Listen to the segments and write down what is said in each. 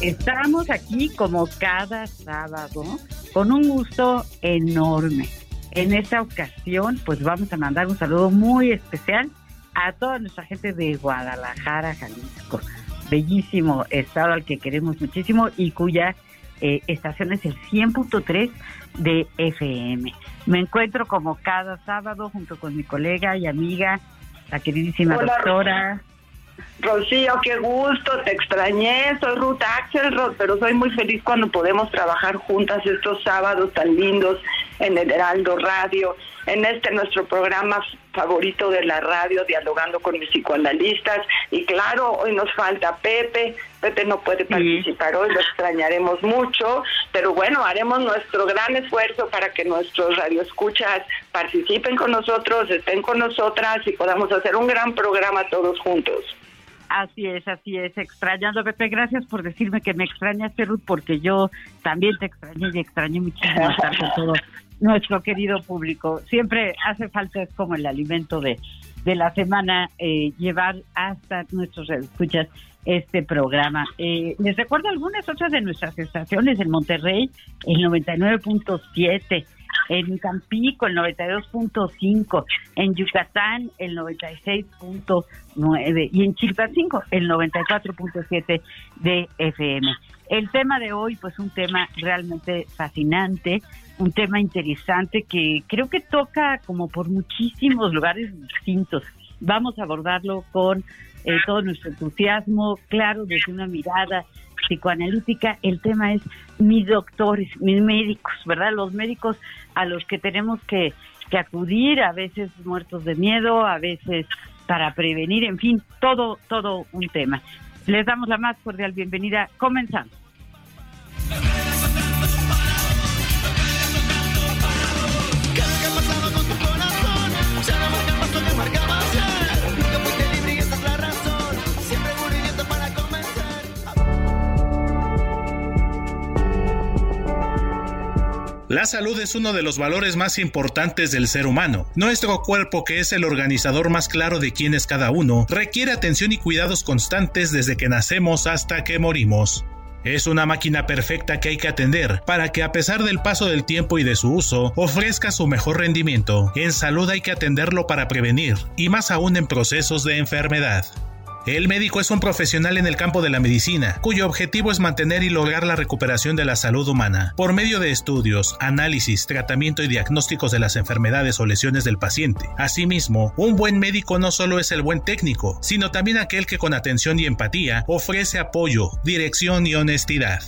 Estamos aquí como cada sábado con un gusto enorme. En esta ocasión, pues vamos a mandar un saludo muy especial a toda nuestra gente de Guadalajara, Jalisco. Bellísimo estado al que queremos muchísimo y cuya eh, estación es el 100.3 de FM. Me encuentro como cada sábado junto con mi colega y amiga, la queridísima Hola, doctora. Rocío, qué gusto, te extrañé, soy Ruth Axelrod, pero soy muy feliz cuando podemos trabajar juntas estos sábados tan lindos en el Heraldo Radio, en este nuestro programa favorito de la radio, dialogando con mis psicoanalistas. Y claro, hoy nos falta Pepe, Pepe no puede participar hoy, lo extrañaremos mucho, pero bueno, haremos nuestro gran esfuerzo para que nuestros radioescuchas participen con nosotros, estén con nosotras y podamos hacer un gran programa todos juntos. Así es, así es, extrañando, Pepe. Gracias por decirme que me extrañaste, Ruth, porque yo también te extrañé y extrañé muchísimo estar todo nuestro querido público. Siempre hace falta, es como el alimento de, de la semana, eh, llevar hasta nuestros escuchas este programa. Eh, les recuerdo algunas otras de nuestras estaciones en Monterrey, el 99.7, en Campico el 92.5, en Yucatán el 96.9 y en Chilpancingo el 94.7 de FM. El tema de hoy, pues un tema realmente fascinante, un tema interesante que creo que toca como por muchísimos lugares distintos. Vamos a abordarlo con eh, todo nuestro entusiasmo, claro, desde una mirada psicoanalítica. El tema es mis doctores, mis médicos, ¿verdad? Los médicos a los que tenemos que, que acudir, a veces muertos de miedo, a veces para prevenir, en fin, todo, todo un tema. Les damos la más cordial bienvenida. Comenzamos. La salud es uno de los valores más importantes del ser humano. Nuestro cuerpo, que es el organizador más claro de quién es cada uno, requiere atención y cuidados constantes desde que nacemos hasta que morimos. Es una máquina perfecta que hay que atender para que a pesar del paso del tiempo y de su uso, ofrezca su mejor rendimiento. En salud hay que atenderlo para prevenir, y más aún en procesos de enfermedad. El médico es un profesional en el campo de la medicina, cuyo objetivo es mantener y lograr la recuperación de la salud humana, por medio de estudios, análisis, tratamiento y diagnósticos de las enfermedades o lesiones del paciente. Asimismo, un buen médico no solo es el buen técnico, sino también aquel que con atención y empatía ofrece apoyo, dirección y honestidad.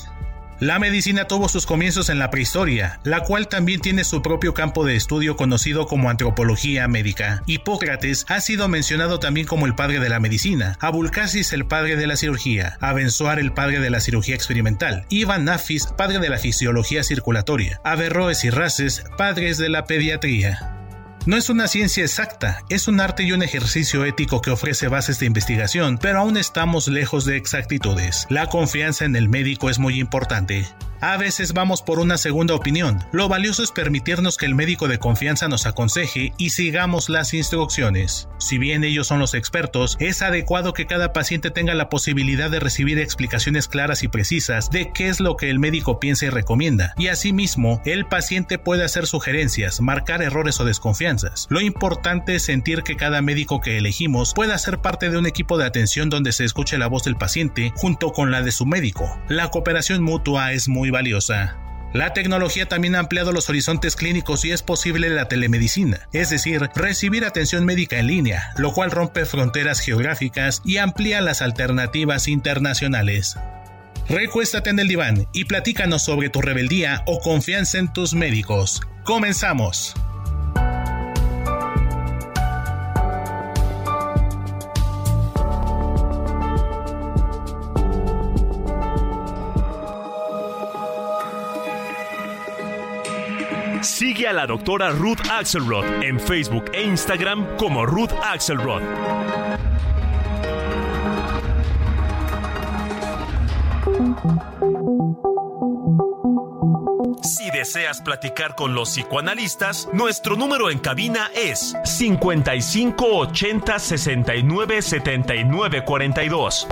La medicina tuvo sus comienzos en la prehistoria, la cual también tiene su propio campo de estudio conocido como antropología médica. Hipócrates ha sido mencionado también como el padre de la medicina, Abulcasis el padre de la cirugía, Abenzoar el padre de la cirugía experimental, Ivan Nafis padre de la fisiología circulatoria, Averroes y Races padres de la pediatría. No es una ciencia exacta, es un arte y un ejercicio ético que ofrece bases de investigación, pero aún estamos lejos de exactitudes. La confianza en el médico es muy importante. A veces vamos por una segunda opinión. Lo valioso es permitirnos que el médico de confianza nos aconseje y sigamos las instrucciones. Si bien ellos son los expertos, es adecuado que cada paciente tenga la posibilidad de recibir explicaciones claras y precisas de qué es lo que el médico piensa y recomienda, y asimismo el paciente puede hacer sugerencias, marcar errores o desconfianzas. Lo importante es sentir que cada médico que elegimos pueda ser parte de un equipo de atención donde se escuche la voz del paciente junto con la de su médico. La cooperación mutua es muy valiosa. La tecnología también ha ampliado los horizontes clínicos y es posible la telemedicina, es decir, recibir atención médica en línea, lo cual rompe fronteras geográficas y amplía las alternativas internacionales. Recuéstate en el diván y platícanos sobre tu rebeldía o confianza en tus médicos. Comenzamos. Sigue a la doctora Ruth Axelrod en Facebook e Instagram como Ruth Axelrod. Si deseas platicar con los psicoanalistas, nuestro número en cabina es 55 80 69 79 42.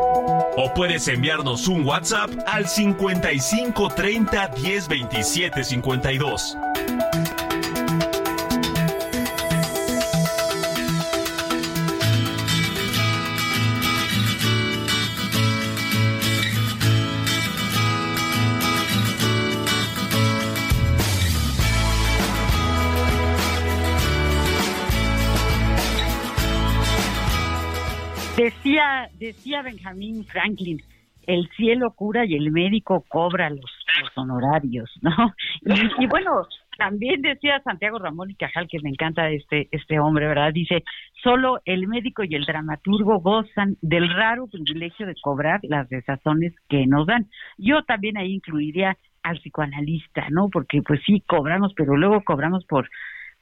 O puedes enviarnos un WhatsApp al 55 30 10 27 52. Decía, decía Benjamín Franklin, el cielo cura y el médico cobra los, honorarios, ¿no? Y, y, bueno, también decía Santiago Ramón y Cajal, que me encanta este, este hombre, ¿verdad? Dice, solo el médico y el dramaturgo gozan del raro privilegio de cobrar las desazones que nos dan. Yo también ahí incluiría al psicoanalista, ¿no? Porque pues sí, cobramos, pero luego cobramos por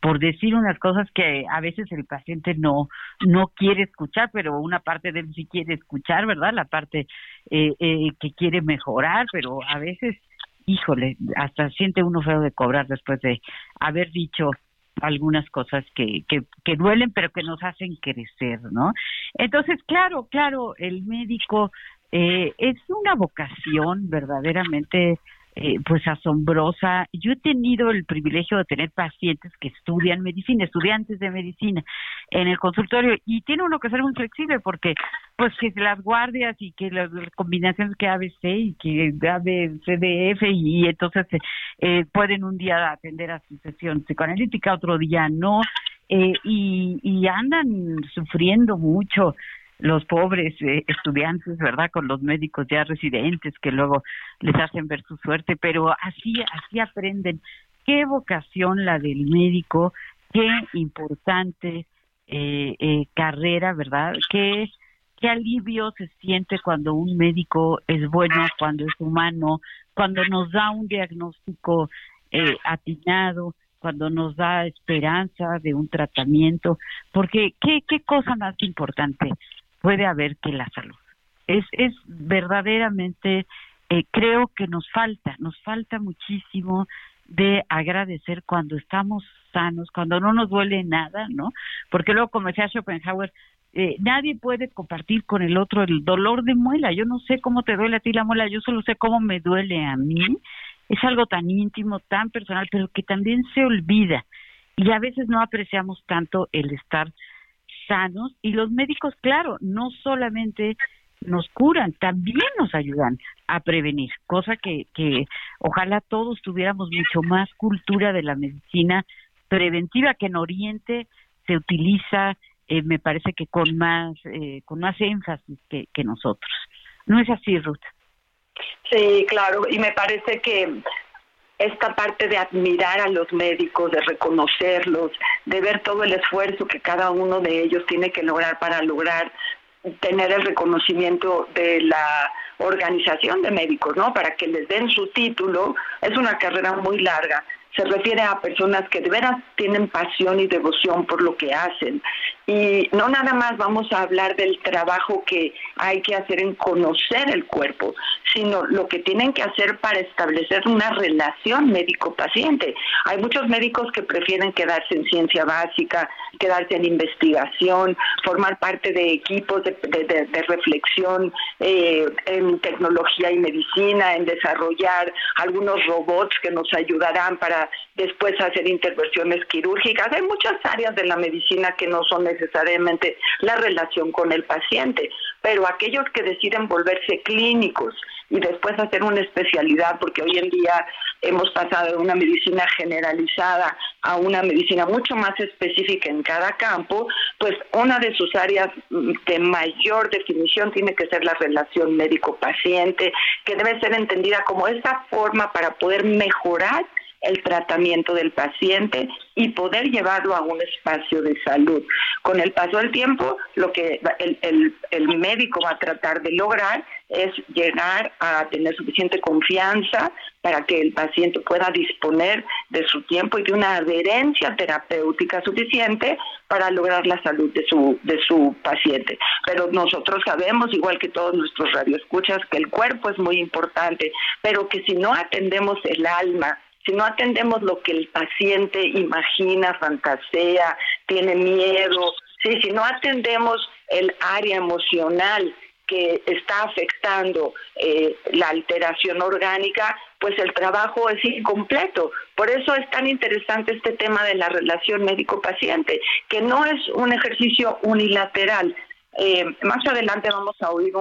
por decir unas cosas que a veces el paciente no no quiere escuchar, pero una parte de él sí quiere escuchar, ¿verdad? La parte eh, eh, que quiere mejorar, pero a veces, híjole, hasta siente uno feo de cobrar después de haber dicho algunas cosas que, que, duelen, pero que nos hacen crecer, ¿no? Entonces, claro, claro, el médico eh, es una vocación verdaderamente eh, pues asombrosa. Yo he tenido el privilegio de tener pacientes que estudian medicina, estudiantes de medicina en el consultorio y tiene uno que ser muy flexible porque pues que las guardias y que las, combinaciones que ABC y que ABCDF y entonces eh, pueden un día atender a su sesión psicoanalítica, otro día no. Eh, y, y andan sufriendo mucho los pobres eh, estudiantes, ¿verdad? Con los médicos ya residentes que luego les hacen ver su suerte, pero así, así aprenden. Qué vocación la del médico, qué importante eh, eh, carrera, ¿verdad? Qué, qué alivio se siente cuando un médico es bueno, cuando es humano, cuando nos da un diagnóstico eh, atinado, cuando nos da esperanza de un tratamiento, porque qué, qué cosa más importante puede haber que la salud. Es, es verdaderamente, eh, creo que nos falta, nos falta muchísimo de agradecer cuando estamos sanos, cuando no nos duele nada, ¿no? Porque luego, como decía Schopenhauer, eh, nadie puede compartir con el otro el dolor de muela. Yo no sé cómo te duele a ti la muela, yo solo sé cómo me duele a mí. Es algo tan íntimo, tan personal, pero que también se olvida. Y a veces no apreciamos tanto el estar sanos y los médicos, claro, no solamente nos curan, también nos ayudan a prevenir, cosa que, que ojalá todos tuviéramos mucho más cultura de la medicina preventiva que en Oriente se utiliza, eh, me parece que con más, eh, con más énfasis que, que nosotros. ¿No es así, Ruth? Sí, claro, y me parece que esta parte de admirar a los médicos, de reconocerlos, de ver todo el esfuerzo que cada uno de ellos tiene que lograr para lograr tener el reconocimiento de la organización de médicos, ¿no? Para que les den su título, es una carrera muy larga. Se refiere a personas que de veras tienen pasión y devoción por lo que hacen. Y no nada más vamos a hablar del trabajo que hay que hacer en conocer el cuerpo, sino lo que tienen que hacer para establecer una relación médico-paciente. Hay muchos médicos que prefieren quedarse en ciencia básica, quedarse en investigación, formar parte de equipos de, reflexión eh, en tecnología y medicina, en desarrollar algunos robots que nos ayudarán para después hacer intervenciones quirúrgicas. Hay muchas áreas de la medicina que no son necesariamente la relación con el paciente, pero aquellos que deciden volverse clínicos y después hacer una especialidad, porque hoy en día hemos pasado de una medicina generalizada a una medicina mucho más específica en cada campo, pues una de sus áreas de mayor definición tiene que ser la relación médico-paciente, que debe ser entendida como esa forma para poder mejorar el tratamiento del paciente y poder llevarlo a un espacio de salud. Con el paso del tiempo, lo que el, el, médico va a tratar de lograr es llegar a tener suficiente confianza para que el paciente pueda disponer de su tiempo y de una adherencia terapéutica suficiente para lograr la salud de su, de su paciente. Pero nosotros sabemos, igual que todos nuestros radioescuchas, que el cuerpo es muy importante, pero que si no atendemos el alma, si no atendemos lo que el paciente imagina, fantasea, tiene miedo, ¿sí? si no atendemos el área emocional que está afectando eh, la alteración orgánica, pues el trabajo es incompleto. Por eso es tan interesante este tema de la relación médico-paciente, que no es un ejercicio unilateral, eh, más adelante vamos a oír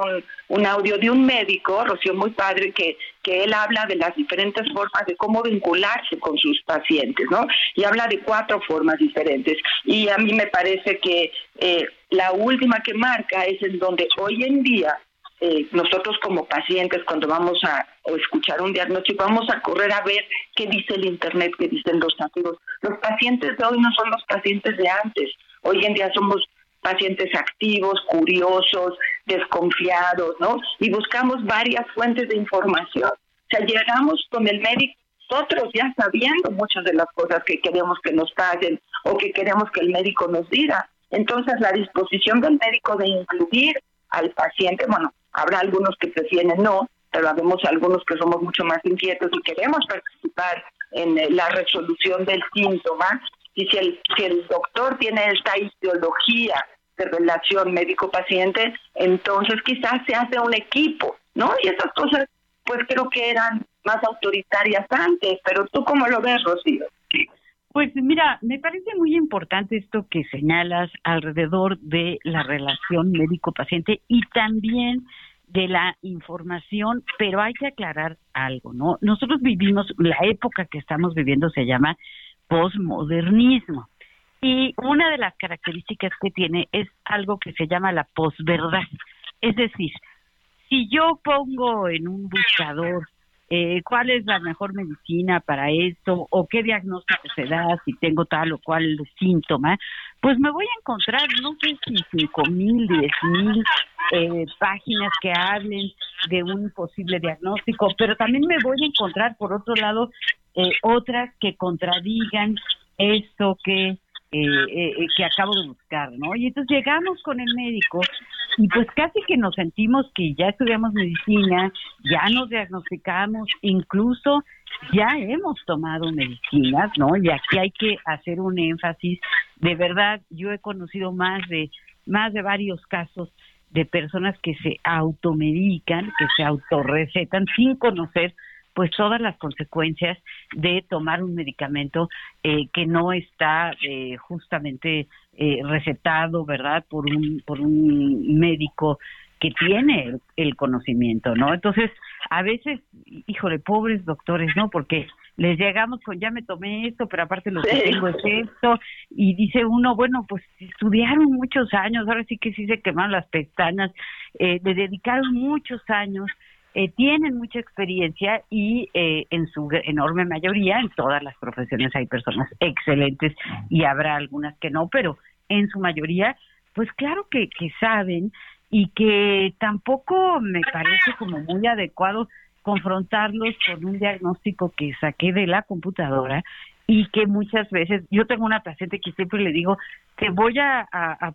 un, audio de un médico, Rocío Muy Padre, que, que él habla de las diferentes formas de cómo vincularse con sus pacientes, ¿no? Y habla de cuatro formas diferentes. Y a mí me parece que eh, la última que marca es en donde hoy en día eh, nosotros como pacientes cuando vamos a escuchar un diagnóstico vamos a correr a ver qué dice el internet, qué dicen los amigos. Los pacientes de hoy no son los pacientes de antes. Hoy en día somos pacientes activos, curiosos, desconfiados, ¿no? Y buscamos varias fuentes de información. O sea, llegamos con el médico nosotros ya sabiendo muchas de las cosas que queremos que nos pasen o que queremos que el médico nos diga. Entonces, la disposición del médico de incluir al paciente, bueno, habrá algunos que prefieren no, pero habemos algunos que somos mucho más inquietos y queremos participar en eh, la resolución del síntoma. Y si el, si el doctor tiene esta ideología de relación médico-paciente, entonces quizás se hace un equipo, ¿no? Y esas cosas, pues creo que eran más autoritarias antes, pero tú cómo lo ves, Rocío? Pues mira, me parece muy importante esto que señalas alrededor de la relación médico-paciente y también de la información, pero hay que aclarar algo, ¿no? Nosotros vivimos, la época que estamos viviendo se llama posmodernismo. Y una de las características que tiene es algo que se llama la posverdad. Es decir, si yo pongo en un buscador eh, cuál es la mejor medicina para esto o qué diagnóstico se da si tengo tal o cual síntoma, pues me voy a encontrar, no sé si cinco mil, diez mil eh, páginas que hablen de un posible diagnóstico, pero también me voy a encontrar, por otro lado, eh, otras que contradigan esto que eh, eh, que acabo de buscar, ¿no? Y entonces llegamos con el médico y pues casi que nos sentimos que ya estudiamos medicina, ya nos diagnosticamos, incluso ya hemos tomado medicinas, ¿no? Y aquí hay que hacer un énfasis. De verdad, yo he conocido más de más de varios casos de personas que se automedican, que se autorrecetan sin conocer pues todas las consecuencias de tomar un medicamento eh, que no está eh, justamente eh, recetado, ¿verdad? Por un por un médico que tiene el, conocimiento, ¿no? Entonces, a veces, híjole, pobres doctores, ¿no? Porque les llegamos con ya me tomé esto, pero aparte lo que tengo es esto, y dice uno, bueno, pues estudiaron muchos años, ahora sí que sí se quemaron las pestañas, eh, le dedicaron muchos años, eh, tienen mucha experiencia y eh, en su enorme mayoría, en todas las profesiones hay personas excelentes y habrá algunas que no, pero en su mayoría, pues claro que, que saben y que tampoco me parece como muy adecuado confrontarlos con un diagnóstico que saqué de la computadora y que muchas veces, yo tengo una paciente que siempre le digo, te voy a,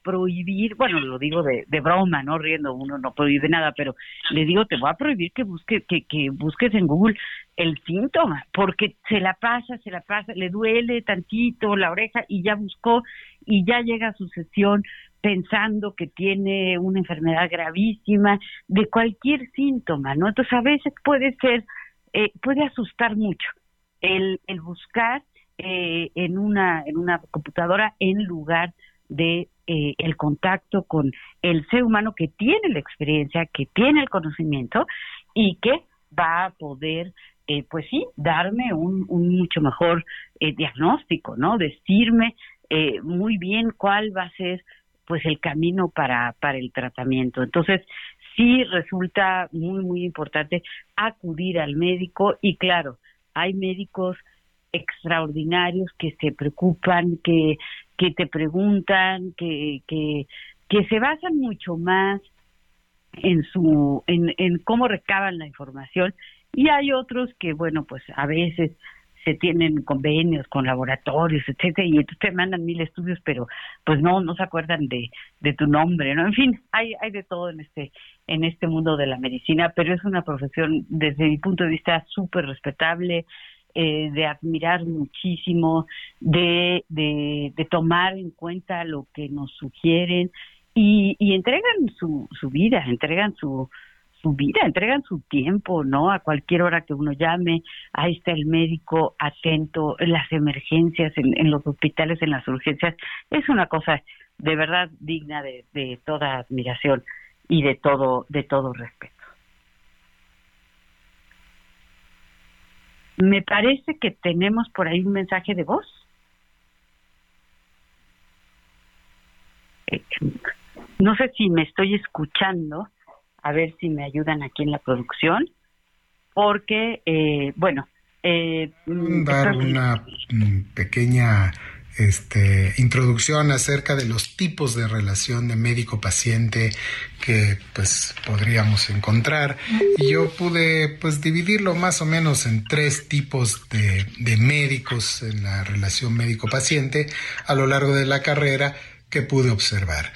prohibir, bueno, lo digo de, de, broma, no riendo, uno no prohíbe nada, pero le digo, te voy a prohibir que, busque, que, que busques en Google el síntoma, porque se la pasa, se la pasa, le duele tantito la oreja y ya buscó y ya llega a su sesión pensando que tiene una enfermedad gravísima, de cualquier síntoma, ¿no? Entonces a veces puede ser, eh, puede asustar mucho el, el buscar eh, en una en una computadora en lugar de eh, el contacto con el ser humano que tiene la experiencia, que tiene el conocimiento y que va a poder pues sí, darme un, un mucho mejor diagnóstico, ¿no? Decirme muy bien cuál va a ser pues el camino para, para el tratamiento. Entonces, sí resulta muy, muy importante acudir al médico y claro, hay médicos extraordinarios que se preocupan, que, que te preguntan, que, que, que se basan mucho más en su en, en cómo recaban la información y hay otros que bueno pues a veces se tienen convenios con laboratorios, etcétera, y entonces te mandan mil estudios, pero pues no, no se acuerdan de, de tu nombre, ¿no? En fin, hay, hay de todo en este, en este mundo de la medicina, pero es una profesión, desde mi punto de vista, súper respetable, eh, de admirar muchísimo, de, de, tomar en cuenta lo que nos sugieren y, y entregan su, su vida, entregan su, su vida, entregan su tiempo, ¿no? A cualquier hora que uno llame, ahí está el médico atento, en las emergencias, en, los hospitales, en las urgencias. Es una cosa de verdad digna de, de toda admiración y de todo, de todo respeto. Me parece que tenemos por ahí un mensaje de voz. No sé si me estoy escuchando a ver si me ayudan aquí en la producción, porque, eh, bueno... Eh, mm, Dar una pequeña este, introducción acerca de los tipos de relación de médico-paciente que pues podríamos encontrar. Y yo pude pues dividirlo más o menos en tres tipos de, de médicos en la relación médico-paciente a lo largo de la carrera que pude observar.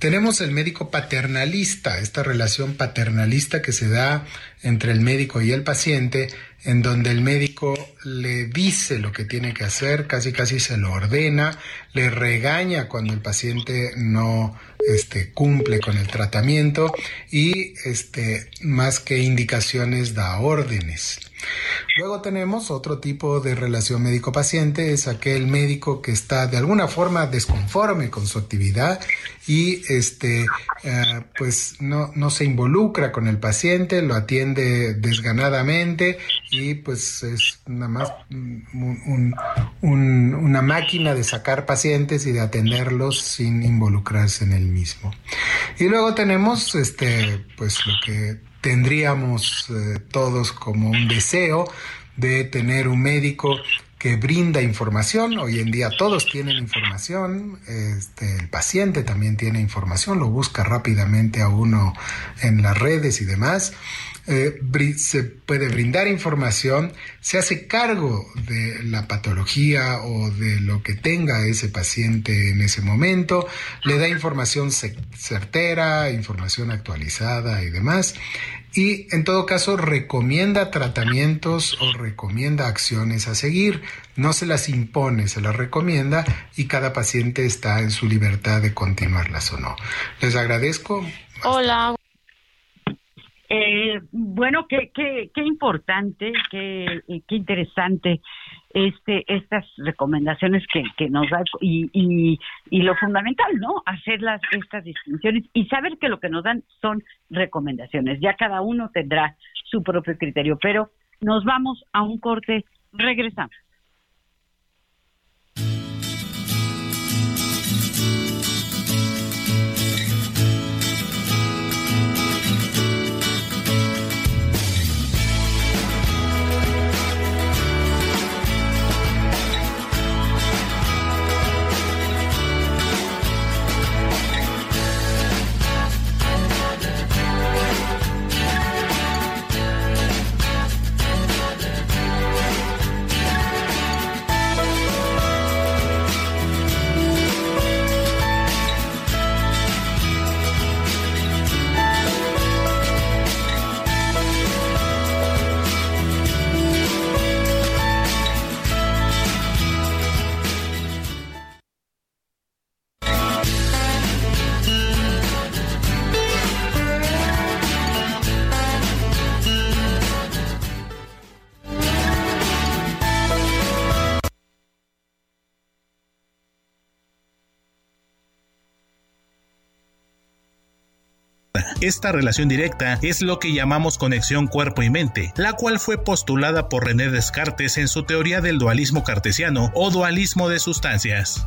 Tenemos el médico paternalista, esta relación paternalista que se da entre el médico y el paciente, en donde el médico le dice lo que tiene que hacer, casi casi se lo ordena, le regaña cuando el paciente no este, cumple con el tratamiento y este, más que indicaciones da órdenes. Luego tenemos otro tipo de relación médico-paciente, es aquel médico que está de alguna forma desconforme con su actividad y este eh, pues no, no se involucra con el paciente, lo atiende desganadamente y pues es nada más una máquina de sacar pacientes y de atenderlos sin involucrarse en el mismo. Y luego tenemos este pues lo que tendríamos eh, todos como un deseo de tener un médico que brinda información. Hoy en día todos tienen información, este, el paciente también tiene información, lo busca rápidamente a uno en las redes y demás. Eh, se puede brindar información, se hace cargo de la patología o de lo que tenga ese paciente en ese momento, le da información certera, información actualizada y demás y en todo caso recomienda tratamientos o recomienda acciones a seguir. No se las impone, se las recomienda y cada paciente está en su libertad de continuarlas o no. Les agradezco. Hola. Eh, bueno, qué, qué, qué importante, qué, qué interesante este estas recomendaciones que, que nos da y, y, y, lo fundamental, ¿no? Hacer las, estas distinciones y saber que lo que nos dan son recomendaciones. Ya cada uno tendrá su propio criterio, pero nos vamos a un corte, regresamos. Esta relación directa es lo que llamamos conexión cuerpo y mente, la cual fue postulada por René Descartes en su teoría del dualismo cartesiano o dualismo de sustancias.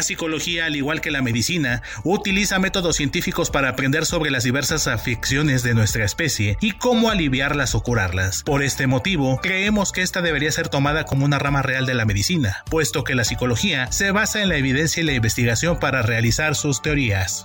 La psicología, al igual que la medicina, utiliza métodos científicos para aprender sobre las diversas afecciones de nuestra especie y cómo aliviarlas o curarlas. Por este motivo, creemos que esta debería ser tomada como una rama real de la medicina, puesto que la psicología se basa en la evidencia y la investigación para realizar sus teorías.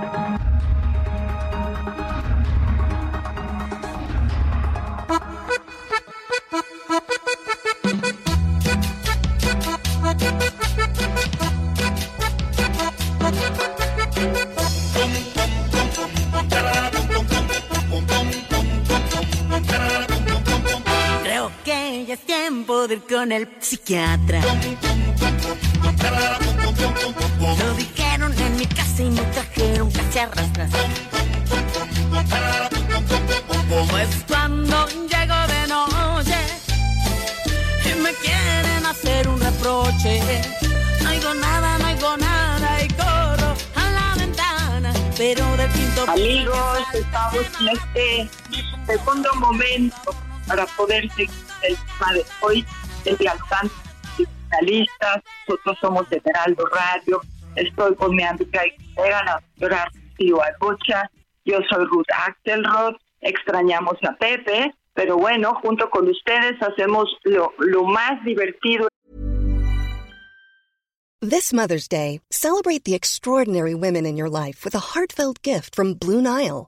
Psiquiatra. Lo dijeron en mi casa y me trajeron casi a rastras. Pues cuando llego de noche y me quieren hacer un reproche, no oigo nada, no oigo nada y corro a la ventana, pero del quinto Amigos, estamos en este segundo momento para poder seguir el tema de hoy, el dialogante finalistas. Nosotros somos de Heraldo Radio. Estoy con mi amiga la doctora Arbocha. Yo soy Ruth Axelrod. Extrañamos a Pepe, pero bueno, junto con ustedes hacemos lo, lo más divertido This Mother's Day, celebrate the extraordinary women in your life with a heartfelt gift from Blue Nile.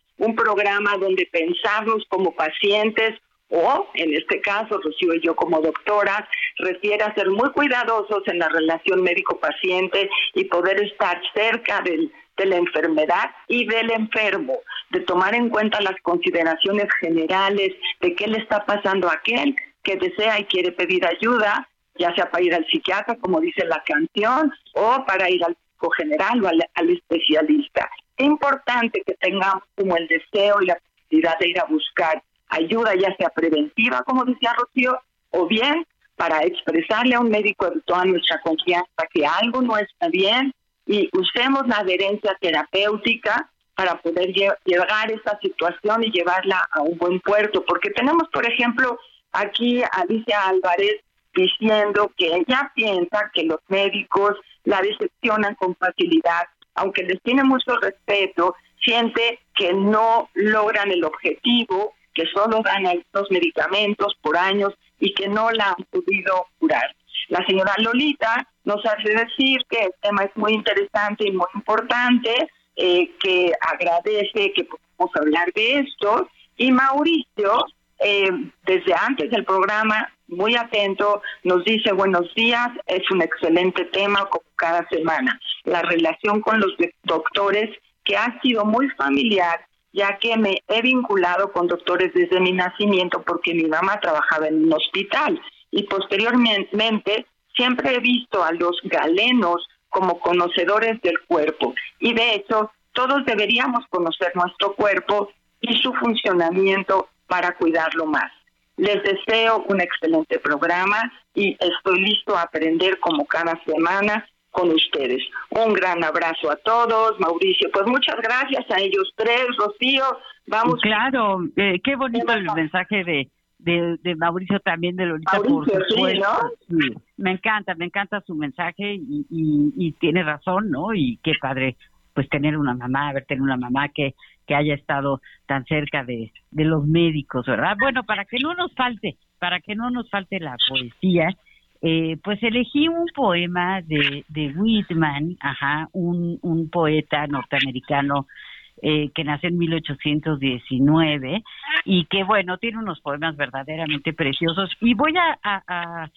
un programa donde pensarnos como pacientes, o en este caso, Rocío y yo como doctoras, refiere a ser muy cuidadosos en la relación médico-paciente y poder estar cerca del, de la enfermedad y del enfermo, de tomar en cuenta las consideraciones generales de qué le está pasando a aquel que desea y quiere pedir ayuda, ya sea para ir al psiquiatra, como dice la canción, o para ir al general o al especialista. Importante que tengamos como el deseo y la posibilidad de ir a buscar ayuda, ya sea preventiva, como decía Rocío, o bien para expresarle a un médico toda nuestra confianza que algo no está bien y usemos la adherencia terapéutica para poder lle- llegar a esta situación y llevarla a un buen puerto. Porque tenemos, por ejemplo, aquí a Alicia Álvarez diciendo que ella piensa que los médicos la decepcionan con facilidad, aunque les tiene mucho respeto, siente que no logran el objetivo, que solo dan los medicamentos por años y que no la han podido curar. La señora Lolita nos hace decir que el tema es muy interesante y muy importante, eh, que agradece que podamos hablar de esto. Y Mauricio, eh, desde antes del programa, muy atento, nos dice buenos días, es un excelente tema como cada semana. La relación con los doctores, que ha sido muy familiar, ya que me he vinculado con doctores desde mi nacimiento porque mi mamá trabajaba en un hospital y posteriormente siempre he visto a los galenos como conocedores del cuerpo y de hecho todos deberíamos conocer nuestro cuerpo y su funcionamiento para cuidarlo más. Les deseo un excelente programa y estoy listo a aprender como cada semana con ustedes. Un gran abrazo a todos, Mauricio. Pues muchas gracias a ellos tres, Rocío. Vamos. Claro, eh, qué bonito el mensaje de, de, de Mauricio también, de Lolita, por Mauricio, sí, supuesto. Sí, Me encanta, me encanta su mensaje y, y, y tiene razón, ¿no? Y qué padre, pues tener una mamá, haber tenido una mamá que, que haya estado tan cerca de, de los médicos, ¿verdad? Bueno, para que no nos falte, para que no nos falte la poesía, eh, pues elegí un poema de, de Whitman, ajá, un, un poeta norteamericano eh, que nació en 1819 y que, bueno, tiene unos poemas verdaderamente preciosos. Y voy a, a-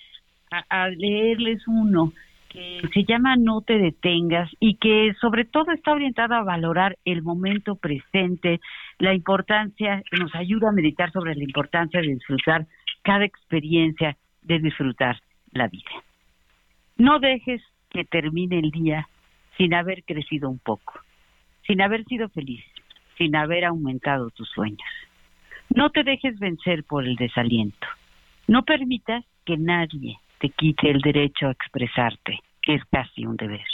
a leerles uno se llama No te detengas y que sobre todo está orientado a valorar el momento presente, la importancia, nos ayuda a meditar sobre la importancia de disfrutar cada experiencia, de disfrutar la vida. No dejes que termine el día sin haber crecido un poco, sin haber sido feliz, sin haber aumentado tus sueños. No te dejes vencer por el desaliento. No permitas que nadie te quite el derecho a expresarte, es casi un deber.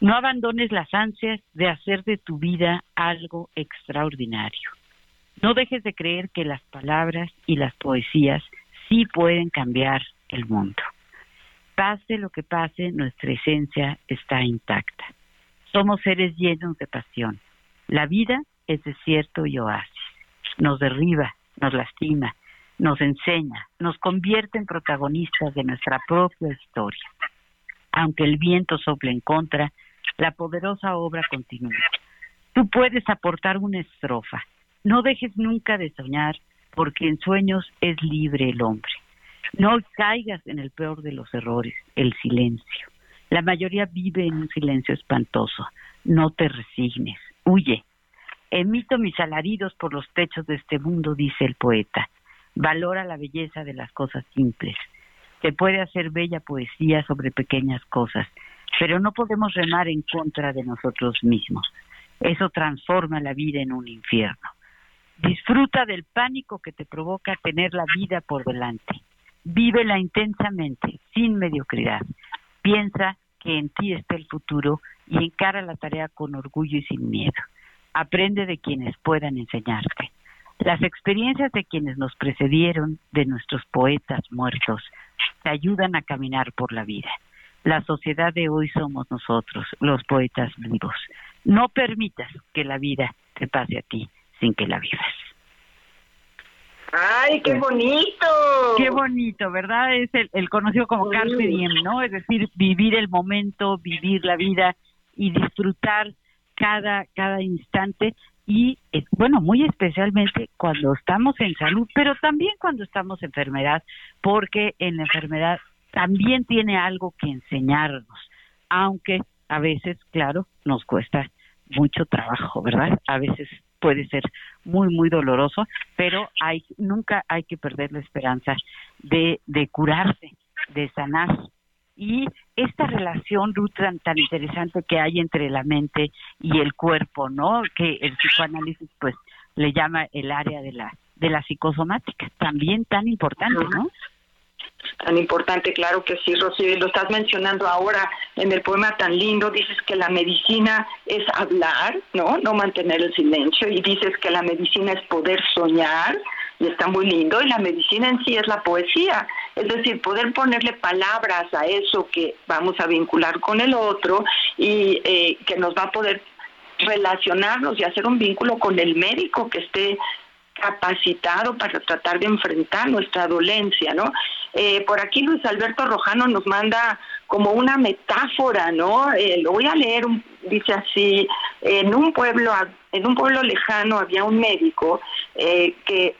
No abandones las ansias de hacer de tu vida algo extraordinario. No dejes de creer que las palabras y las poesías sí pueden cambiar el mundo. Pase lo que pase, nuestra esencia está intacta. Somos seres llenos de pasión. La vida es desierto y oasis. Nos derriba, nos lastima, nos enseña, nos convierte en protagonistas de nuestra propia historia. Aunque el viento sople en contra, la poderosa obra continúa. Tú puedes aportar una estrofa. No dejes nunca de soñar, porque en sueños es libre el hombre. No caigas en el peor de los errores, el silencio. La mayoría vive en un silencio espantoso. No te resignes, huye. Emito mis alaridos por los techos de este mundo, dice el poeta. Valora la belleza de las cosas simples. Se puede hacer bella poesía sobre pequeñas cosas, pero no podemos remar en contra de nosotros mismos. Eso transforma la vida en un infierno. Disfruta del pánico que te provoca tener la vida por delante. Vívela intensamente, sin mediocridad. Piensa que en ti está el futuro y encara la tarea con orgullo y sin miedo. Aprende de quienes puedan enseñarte. Las experiencias de quienes nos precedieron, de nuestros poetas muertos, te ayudan a caminar por la vida. La sociedad de hoy somos nosotros, los poetas vivos. No permitas que la vida te pase a ti sin que la vivas. ¡Ay, qué bonito! Qué bonito, ¿verdad? Es el, el conocido como Carpe Diem, ¿no? Es decir, vivir el momento, vivir la vida y disfrutar cada, cada instante y eh, bueno, muy especialmente cuando estamos en salud, pero también cuando estamos en enfermedad, porque en la enfermedad también tiene algo que enseñarnos, aunque a veces, claro, nos cuesta mucho trabajo, ¿verdad? A veces puede ser muy muy doloroso, pero hay nunca hay que perder la esperanza de de curarse, de sanar y esta relación Ruth, tan, interesante que hay entre la mente y el cuerpo, ¿no? Que el psicoanálisis pues le llama el área de la de la psicosomática, también tan importante, ¿no? Tan importante, claro que sí, Rocío, y lo estás mencionando ahora en el poema tan lindo, dices que la medicina es hablar, ¿no? No mantener el silencio, y dices que la medicina es poder soñar, y está muy lindo, y la medicina en sí es la poesía, es decir, poder ponerle palabras a eso que vamos a vincular con el otro y eh, que nos va a poder relacionarnos y hacer un vínculo con el médico que esté capacitado para tratar de enfrentar nuestra dolencia, ¿no? Eh, por aquí Luis Alberto Rojano nos manda como una metáfora, ¿no? Eh, lo voy a leer, dice así, en un pueblo, en un pueblo lejano había un médico eh, que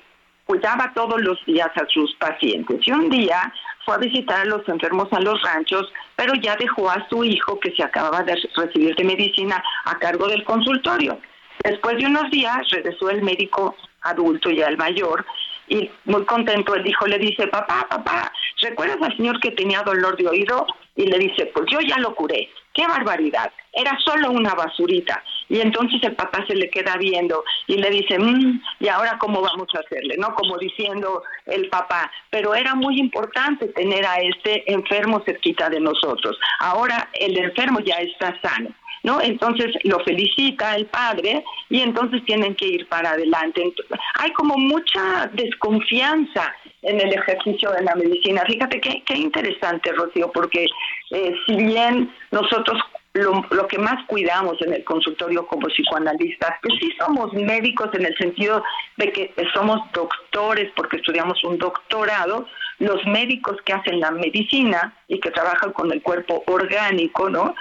cuidaba todos los días a sus pacientes y un día fue a visitar a los enfermos a los ranchos, pero ya dejó a su hijo que se acababa de recibir de medicina a cargo del consultorio. Después de unos días regresó el médico adulto ya el mayor y muy contento el hijo le dice, papá, papá, ¿recuerdas al señor que tenía dolor de oído? Y le dice, pues yo ya lo curé. ¡Qué barbaridad! Era solo una basurita. Y entonces el papá se le queda viendo y le dice, mmm, ¿y ahora cómo vamos a hacerle? ¿No? Como diciendo el papá, pero era muy importante tener a este enfermo cerquita de nosotros. Ahora el enfermo ya está sano. ¿No? Entonces lo felicita el padre y entonces tienen que ir para adelante. Hay como mucha desconfianza en el ejercicio de la medicina. Fíjate qué, qué interesante, Rocío, porque eh, si bien nosotros lo, lo, que más cuidamos en el consultorio como psicoanalistas, que sí somos médicos en el sentido de que somos doctores porque estudiamos un doctorado, los médicos que hacen la medicina y que trabajan con el cuerpo orgánico, ¿no?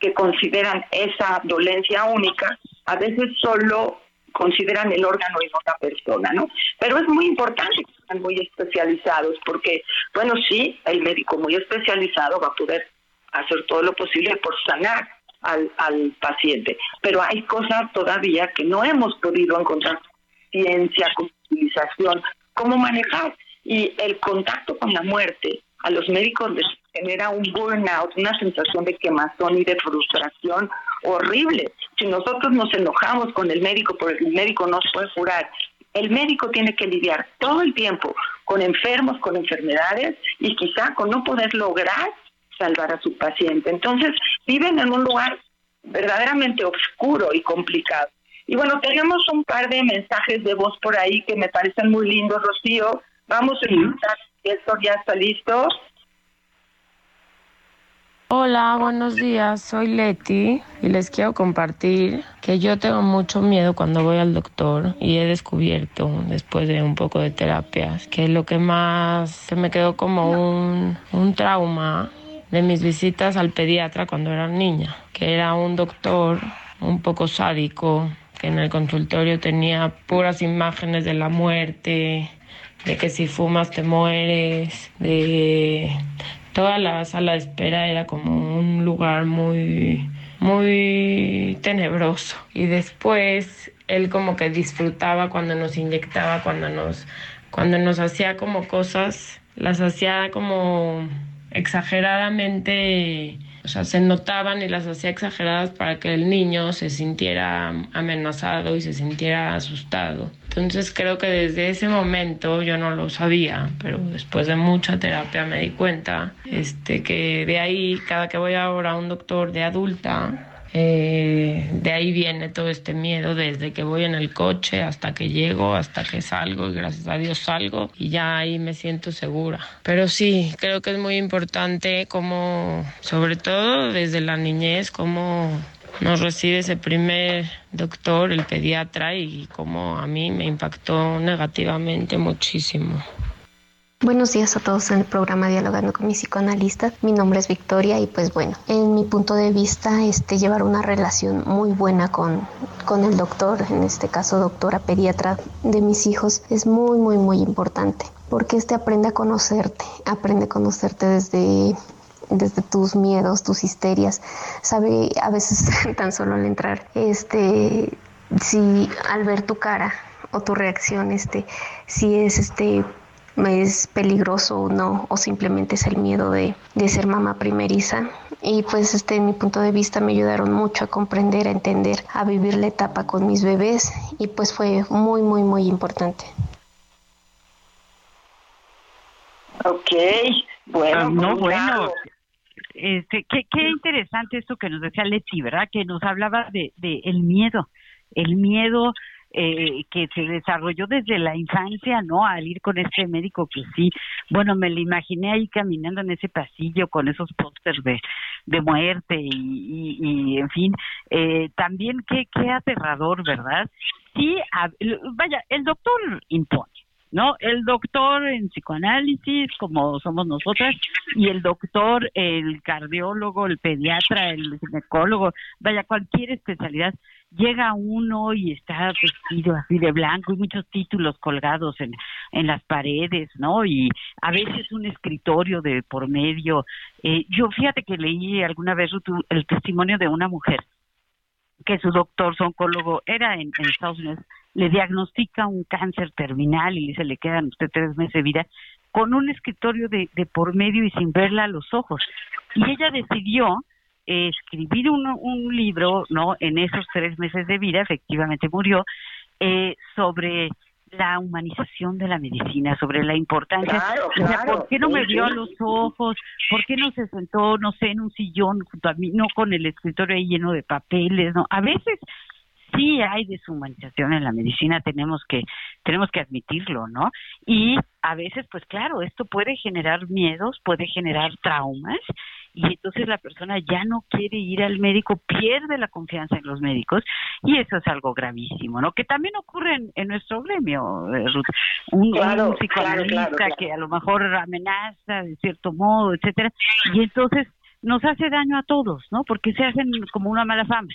Que consideran esa dolencia única, a veces solo consideran el órgano y no la persona, ¿no? Pero es muy importante que sean muy especializados, porque, bueno, sí, el médico muy especializado va a poder hacer todo lo posible por sanar al, paciente, pero hay cosas todavía que no hemos podido encontrar. Ciencia, con cómo manejar, y el contacto con la muerte a los médicos les genera un burnout, una sensación de quemazón y de frustración horrible. Si nosotros nos enojamos con el médico porque el médico no puede curar, el médico tiene que lidiar todo el tiempo con enfermos, con enfermedades y quizá con no poder lograr salvar a su paciente. Entonces viven en un lugar verdaderamente oscuro y complicado. Y bueno, tenemos un par de mensajes de voz por ahí que me parecen muy lindos, Rocío. Vamos a escuchar esto ya está listo. Hola, buenos días. Soy Leti y les quiero compartir que yo tengo mucho miedo cuando voy al doctor y he descubierto después de un poco de terapias que lo que más se me quedó como un, un trauma de mis visitas al pediatra cuando era niña, que era un doctor un poco sádico, que en el consultorio tenía puras imágenes de la muerte, de que si fumas te mueres, de toda la sala de espera era como un lugar muy muy tenebroso. Y después él como que disfrutaba cuando nos inyectaba, cuando nos cuando nos hacía como cosas, las hacía como exageradamente o sea, se notaban y las hacía exageradas para que el niño se sintiera amenazado y se sintiera asustado. Entonces creo que desde ese momento yo no lo sabía, pero después de mucha terapia me di cuenta este, que de ahí, cada que voy ahora a un doctor de adulta, eh, de ahí viene todo este miedo desde que voy en el coche hasta que llego, hasta que salgo y gracias a Dios salgo y ya ahí me siento segura. Pero sí, creo que es muy importante como, sobre todo desde la niñez, cómo nos recibe ese primer doctor, el pediatra, y cómo a mí me impactó negativamente muchísimo. Buenos días a todos en el programa Dialogando con mi psicoanalista. Mi nombre es Victoria y pues bueno, en mi punto de vista, este llevar una relación muy buena con, con el doctor, en este caso doctora pediatra de mis hijos, es muy muy muy importante porque este aprende a conocerte, aprende a conocerte desde desde tus miedos, tus histerias, sabe a veces tan solo al entrar, este, si al ver tu cara o tu reacción, este, si es este es peligroso o no, o simplemente es el miedo de, de, ser mamá primeriza. Y pues este, en mi punto de vista me ayudaron mucho a comprender, a entender, a vivir la etapa con mis bebés y pues fue muy, muy, muy importante. Ok, bueno. Ah, no, pues, bueno. Este, qué, qué interesante esto que nos decía Leti, ¿verdad? Que nos hablaba de, de el miedo, el miedo eh, que se desarrolló desde la infancia, ¿no? Al ir con este médico que sí, bueno, me lo imaginé ahí caminando en ese pasillo con esos pósters de, de muerte y, y, en fin, eh, también qué, qué aterrador, ¿verdad? Sí, vaya, el doctor impone. ¿no? El doctor en psicoanálisis, como somos nosotras, y el doctor, el cardiólogo, el pediatra, el ginecólogo, vaya, cualquier especialidad, llega uno y está vestido así de blanco y muchos títulos colgados en, en las paredes, ¿no? Y a veces un escritorio de por medio. Eh, yo fíjate que leí alguna vez el testimonio de una mujer que su doctor, su oncólogo, era en, en Estados Unidos, le diagnostica un cáncer terminal y dice, le quedan usted tres meses de vida, con un escritorio de, de por medio y sin verla a los ojos. Y ella decidió escribir un, un libro, ¿no? En esos tres meses de vida, efectivamente murió, eh, sobre la humanización de la medicina, sobre la importancia. Claro, o sea, claro, ¿por qué no me vio a los ojos? ¿Por qué no se sentó, no sé, en un sillón junto a mí, no con el escritorio ahí lleno de papeles, no? A veces sí hay deshumanización en la medicina, tenemos que tenemos que admitirlo, ¿no? Y a veces, pues claro, esto puede generar miedos, puede generar traumas y entonces la persona ya no quiere ir al médico, pierde la confianza en los médicos y eso es algo gravísimo, ¿no? Que también ocurre en, en nuestro gremio, eh, Ruth. Un, Claro, un psicoanalista claro, claro, claro. que a lo mejor amenaza de cierto modo, etcétera, y entonces nos hace daño a todos, ¿no? Porque se hacen como una mala fama,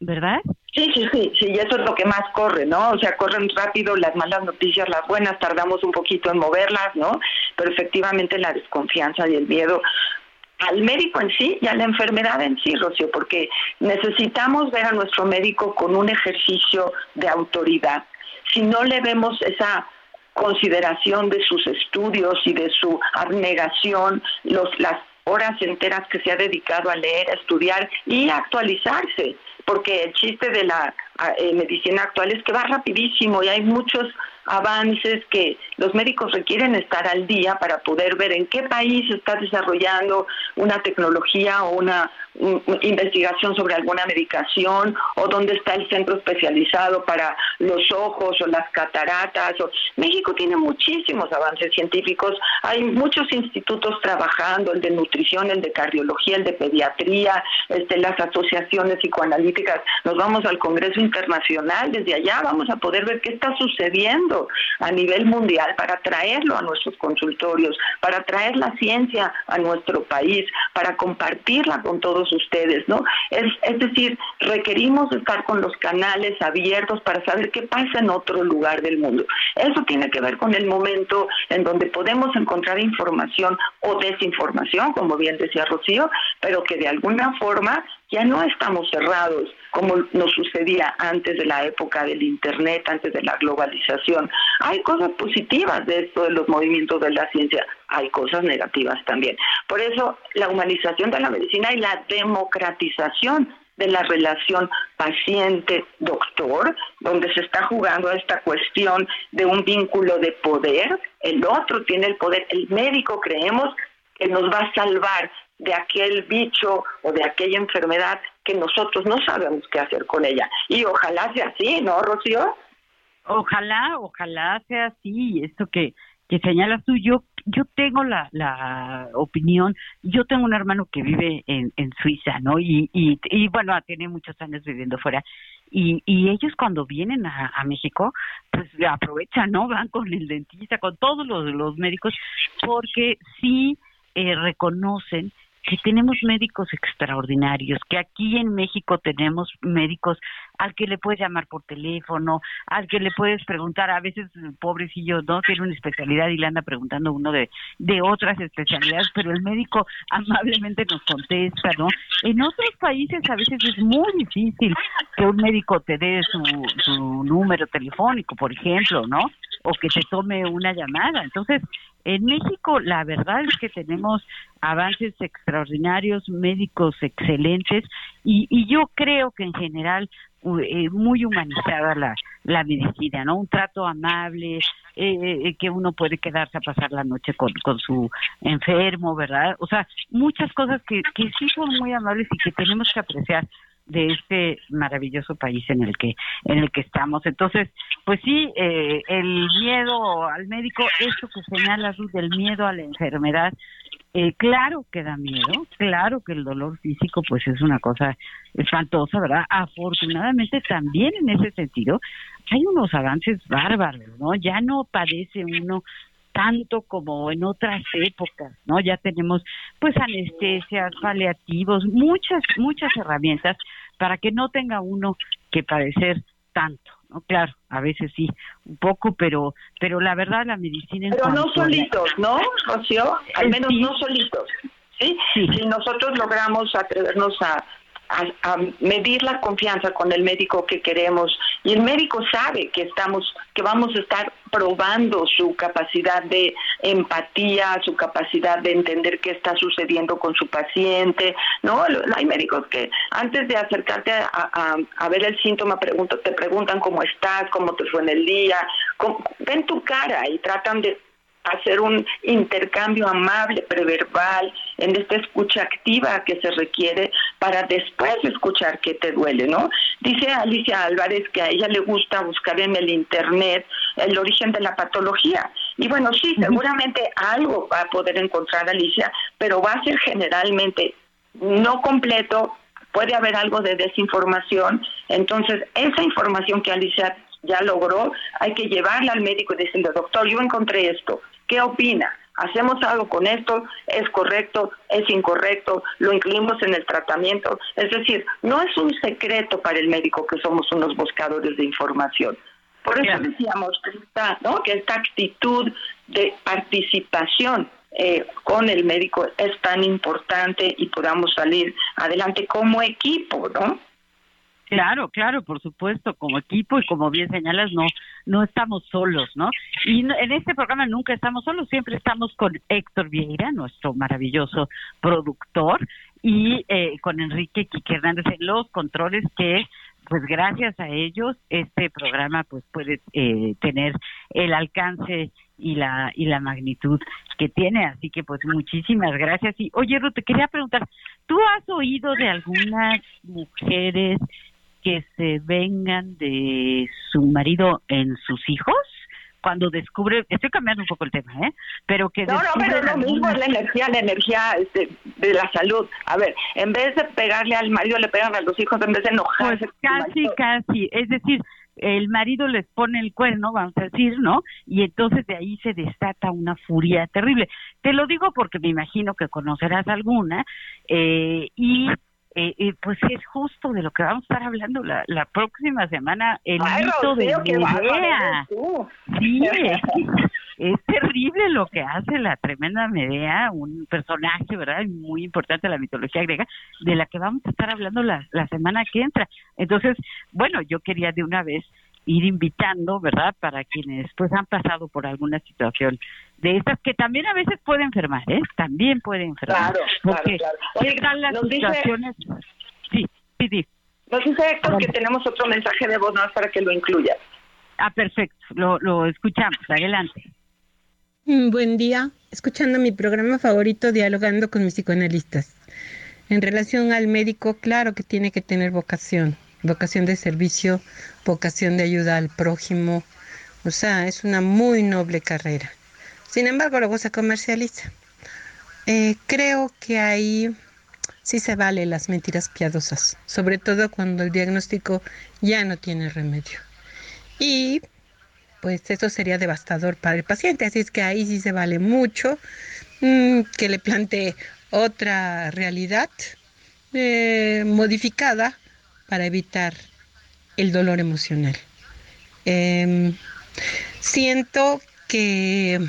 ¿verdad? Sí, sí, sí, sí, y eso es lo que más corre, ¿no? O sea, corren rápido las malas noticias, las buenas, tardamos un poquito en moverlas, ¿no? Pero efectivamente la desconfianza y el miedo al médico en sí y a la enfermedad en sí, Rocío, porque necesitamos ver a nuestro médico con un ejercicio de autoridad. Si no le vemos esa consideración de sus estudios y de su abnegación, los, las horas enteras que se ha dedicado a leer, a estudiar y a actualizarse, porque el chiste de la eh, medicina actual es que va rapidísimo y hay muchos avances que los médicos requieren estar al día para poder ver en qué país está desarrollando una tecnología o una un- un- investigación sobre alguna medicación o dónde está el centro especializado para los ojos o las cataratas. O... México tiene muchísimos avances científicos, hay muchos institutos trabajando, el de nutrición, el de cardiología, el de pediatría, este, las asociaciones psicoanalíticas. Nos vamos al Congreso Internacional, desde allá vamos a poder ver qué está sucediendo a nivel mundial para traerlo a nuestros consultorios, para traer la ciencia a nuestro país, para compartirla con todos ustedes, ¿no? Es, es decir, requerimos estar con los canales abiertos para saber qué pasa en otro lugar del mundo. Eso tiene que ver con el momento en donde podemos encontrar información o desinformación, como bien decía Rocío, pero que de alguna forma ya no estamos cerrados como nos sucedía antes de la época del Internet, antes de la globalización. Hay cosas positivas de esto de los movimientos de la ciencia, hay cosas negativas también. Por eso la humanización de la medicina y la democratización de la relación paciente-doctor, donde se está jugando esta cuestión de un vínculo de poder, el otro tiene el poder, el médico creemos que nos va a salvar de aquel bicho o de aquella enfermedad que nosotros no sabemos qué hacer con ella. Y ojalá sea así, ¿no, Rocío? Ojalá, ojalá sea así. Esto que, que señalas tú, yo, yo tengo la, la opinión, yo tengo un hermano que vive en, en Suiza, ¿no? Y, y, bueno, tiene muchos años viviendo fuera. y, y ellos cuando vienen a, a México, pues aprovechan, ¿no? Van con el dentista, con todos los, los médicos, porque sí eh, reconocen que tenemos médicos extraordinarios, que aquí en México tenemos médicos al que le puedes llamar por teléfono, al que le puedes preguntar, a veces pobrecillo no tiene una especialidad y le anda preguntando uno de, de otras especialidades, pero el médico amablemente nos contesta, ¿no? En otros países a veces es muy difícil que un médico te dé su, su número telefónico, por ejemplo, ¿no? O que te tome una llamada. Entonces, en México la verdad es que tenemos avances extraordinarios, médicos excelentes y, yo creo que en general eh, muy humanizada la, la medicina, ¿no? Un trato amable, eh, eh, que uno puede quedarse a pasar la noche con, con su enfermo, ¿verdad? O sea, muchas cosas que, que sí son muy amables y que tenemos que apreciar de este maravilloso país en el que en el que estamos. Entonces pues sí eh, el miedo al médico esto que señala Ruth del miedo a la enfermedad eh, claro que da miedo claro que el dolor físico pues es una cosa espantosa verdad afortunadamente también en ese sentido hay unos avances bárbaros no ya no padece uno tanto como en otras épocas, ¿no? Ya tenemos pues anestesias, paliativos, muchas muchas herramientas para que no tenga uno que padecer tanto, ¿no? Claro, a veces sí, un poco, pero pero la verdad la medicina Pero no solitos, ¿no, Rocío? Al Eh, menos sí. no solitos. ¿sí? Si nosotros logramos atrevernos a, a- medir la confianza con el médico que queremos y el médico sabe que estamos, que vamos a estar probando su capacidad de empatía, su capacidad de entender qué está sucediendo con su paciente, ¿no? Hay médicos que antes de acercarte a, ver el síntoma pregunto, te preguntan cómo estás, cómo te fue en el día, ven tu cara y tratan de hacer un intercambio amable, preverbal, en esta escucha activa que se requiere para después escuchar qué te duele, ¿no? Dice Alicia Álvarez que a ella le gusta buscar en el Internet el origen de la patología. Y bueno, sí, seguramente algo va a poder encontrar Alicia, pero va a ser generalmente no completo, puede haber algo de desinformación. Entonces, esa información que Alicia ya logró, hay que llevarla al médico y decirle, doctor, yo encontré esto, ¿qué opina? ¿Hacemos algo con esto? ¿Es correcto? ¿Es incorrecto? ¿Lo incluimos en el tratamiento? Es decir, no es un secreto para el médico que somos unos buscadores de información. Por eso decíamos que esta, ¿no? que esta actitud de participación eh, con el médico es tan importante y podamos salir adelante como equipo, ¿no? Claro, claro, por supuesto, como equipo y como bien señalas, no no estamos solos, ¿no? Y en este programa nunca estamos solos, siempre estamos con Héctor Vieira, nuestro maravilloso productor, y eh, con Enrique Quique Hernández en los controles que pues gracias a ellos este programa pues puede eh, tener el alcance y la y la magnitud que tiene así que pues muchísimas gracias y oye Ruth te quería preguntar tú has oído de algunas mujeres que se vengan de su marido en sus hijos cuando descubre estoy cambiando un poco el tema eh pero que No, no, pero lo mismo es la energía, la energía este, de la salud. A ver, en vez de pegarle al marido, le pegan a los hijos, en vez de enojarse. Pues casi, casi. Es decir, el marido les pone el cuerno, vamos a decir, ¿no? Y entonces de ahí se desata una furia terrible. Te lo digo porque me imagino que conocerás alguna. eh, y eh, eh, pues es justo de lo que vamos a estar hablando la, la próxima semana, el Ay, mito de Rocío, Medea. Sí, es, es terrible lo que hace la tremenda Medea, un personaje, ¿verdad? Muy importante de la mitología griega, de la que vamos a estar hablando la, la semana que entra. Entonces, bueno, yo quería de una vez ir invitando, ¿verdad? Para quienes pues han pasado por alguna situación de estas que también a veces puede enfermar, ¿eh? También puede enfermar. Claro, claro, Porque claro. ¿qué Oye, las nos dice- situaciones? Sí, sí, sí. Nos dice Héctor que tenemos otro mensaje de voz más para que lo incluya. Ah, perfecto, lo, lo escuchamos, adelante. Mm, Buen día, escuchando mi programa favorito, dialogando con mis psicoanalistas. En relación al médico, claro que tiene que tener vocación, vocación de servicio, vocación de ayuda al prójimo. O sea, es una muy noble carrera. Sin embargo, luego se comercializa. Eh, creo que hay sí se vale las mentiras piadosas, sobre todo cuando el diagnóstico ya no tiene remedio. Y pues eso sería devastador para el paciente, así es que ahí sí se vale mucho mm, que le plantee otra realidad eh, modificada para evitar el dolor emocional. Em, siento que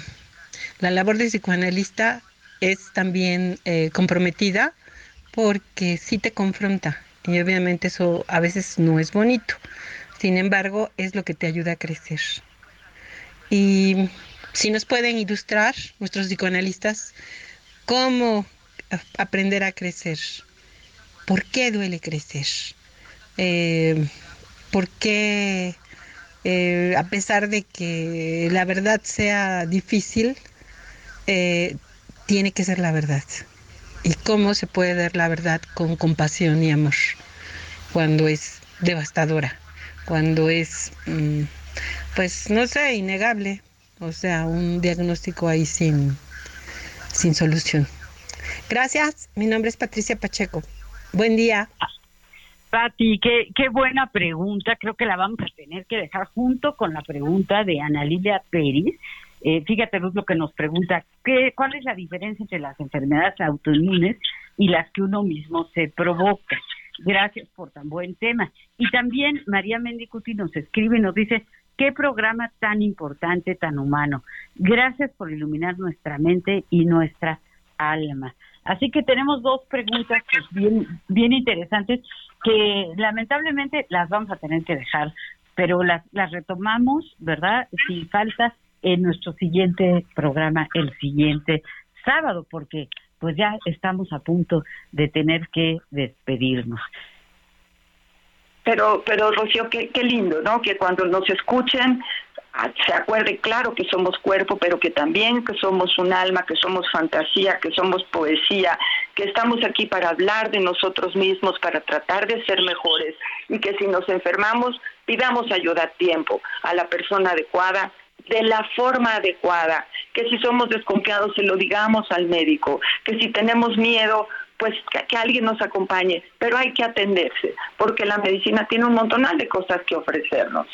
la labor de psicoanalista es también eh, comprometida porque sí te confronta y obviamente eso a veces no es bonito. Sin embargo, es lo que te ayuda a crecer. Y si nos pueden ilustrar nuestros psicoanalistas cómo aprender a crecer, por qué duele crecer, eh, eh, a pesar de que la verdad sea difícil, eh, tiene que ser la verdad. Y cómo se puede dar la verdad con compasión y amor cuando es devastadora, cuando es, mm, pues no sé, innegable, o sea, un diagnóstico ahí sin, sin solución. Gracias, mi nombre es Patricia Pacheco. Buen día. Pati, qué, qué buena pregunta. Creo que la vamos a tener que dejar junto con la pregunta de Ana Lilia Pérez. Eh, fíjate, Luz, lo que nos pregunta, ¿qué, ¿cuál es la diferencia entre las enfermedades autoinmunes y las que uno mismo se provoca? Gracias por tan buen tema. Y también María Mendicuti nos escribe y nos dice, qué programa tan importante, tan humano. Gracias por iluminar nuestra mente y nuestra alma. Así que tenemos dos preguntas pues, bien, bien interesantes que lamentablemente las vamos a tener que dejar, pero las, las retomamos, ¿verdad? Sin falta en nuestro siguiente programa, el siguiente sábado, porque pues ya estamos a punto de tener que despedirnos. Pero, pero Rocío, qué, qué lindo, ¿no? Que cuando nos escuchen se acuerde claro que somos cuerpo, pero que también que somos un alma, que somos fantasía, que somos poesía, que estamos aquí para hablar de nosotros mismos, para tratar de ser mejores. Y que si nos enfermamos pidamos ayuda a tiempo a la persona adecuada de la forma adecuada, que si somos desconfiados se lo digamos al médico, que si tenemos miedo pues que, alguien nos acompañe, pero hay que atenderse, porque la medicina tiene un montonal de cosas que ofrecernos.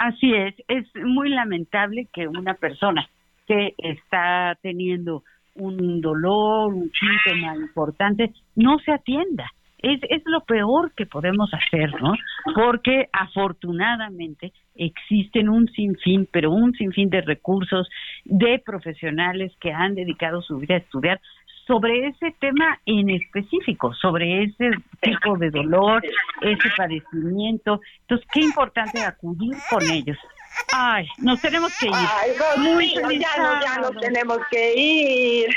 Así es, es muy lamentable que una persona que está teniendo un dolor, un síntoma importante, no se atienda. Es, es lo peor que podemos hacer, ¿no? Porque afortunadamente existen un sinfín, pero un sinfín de recursos, de profesionales que han dedicado su vida a estudiar sobre ese tema en específico, sobre ese tipo de dolor, ese padecimiento. Entonces, qué importante acudir con ellos. Ay, nos tenemos que ir. Ay, Muy ya, no, ya nos tenemos que ir.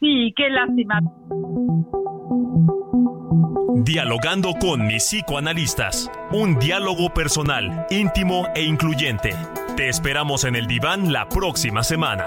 Sí, qué lástima. Dialogando con mis psicoanalistas. Un diálogo personal, íntimo e incluyente. Te esperamos en el diván la próxima semana.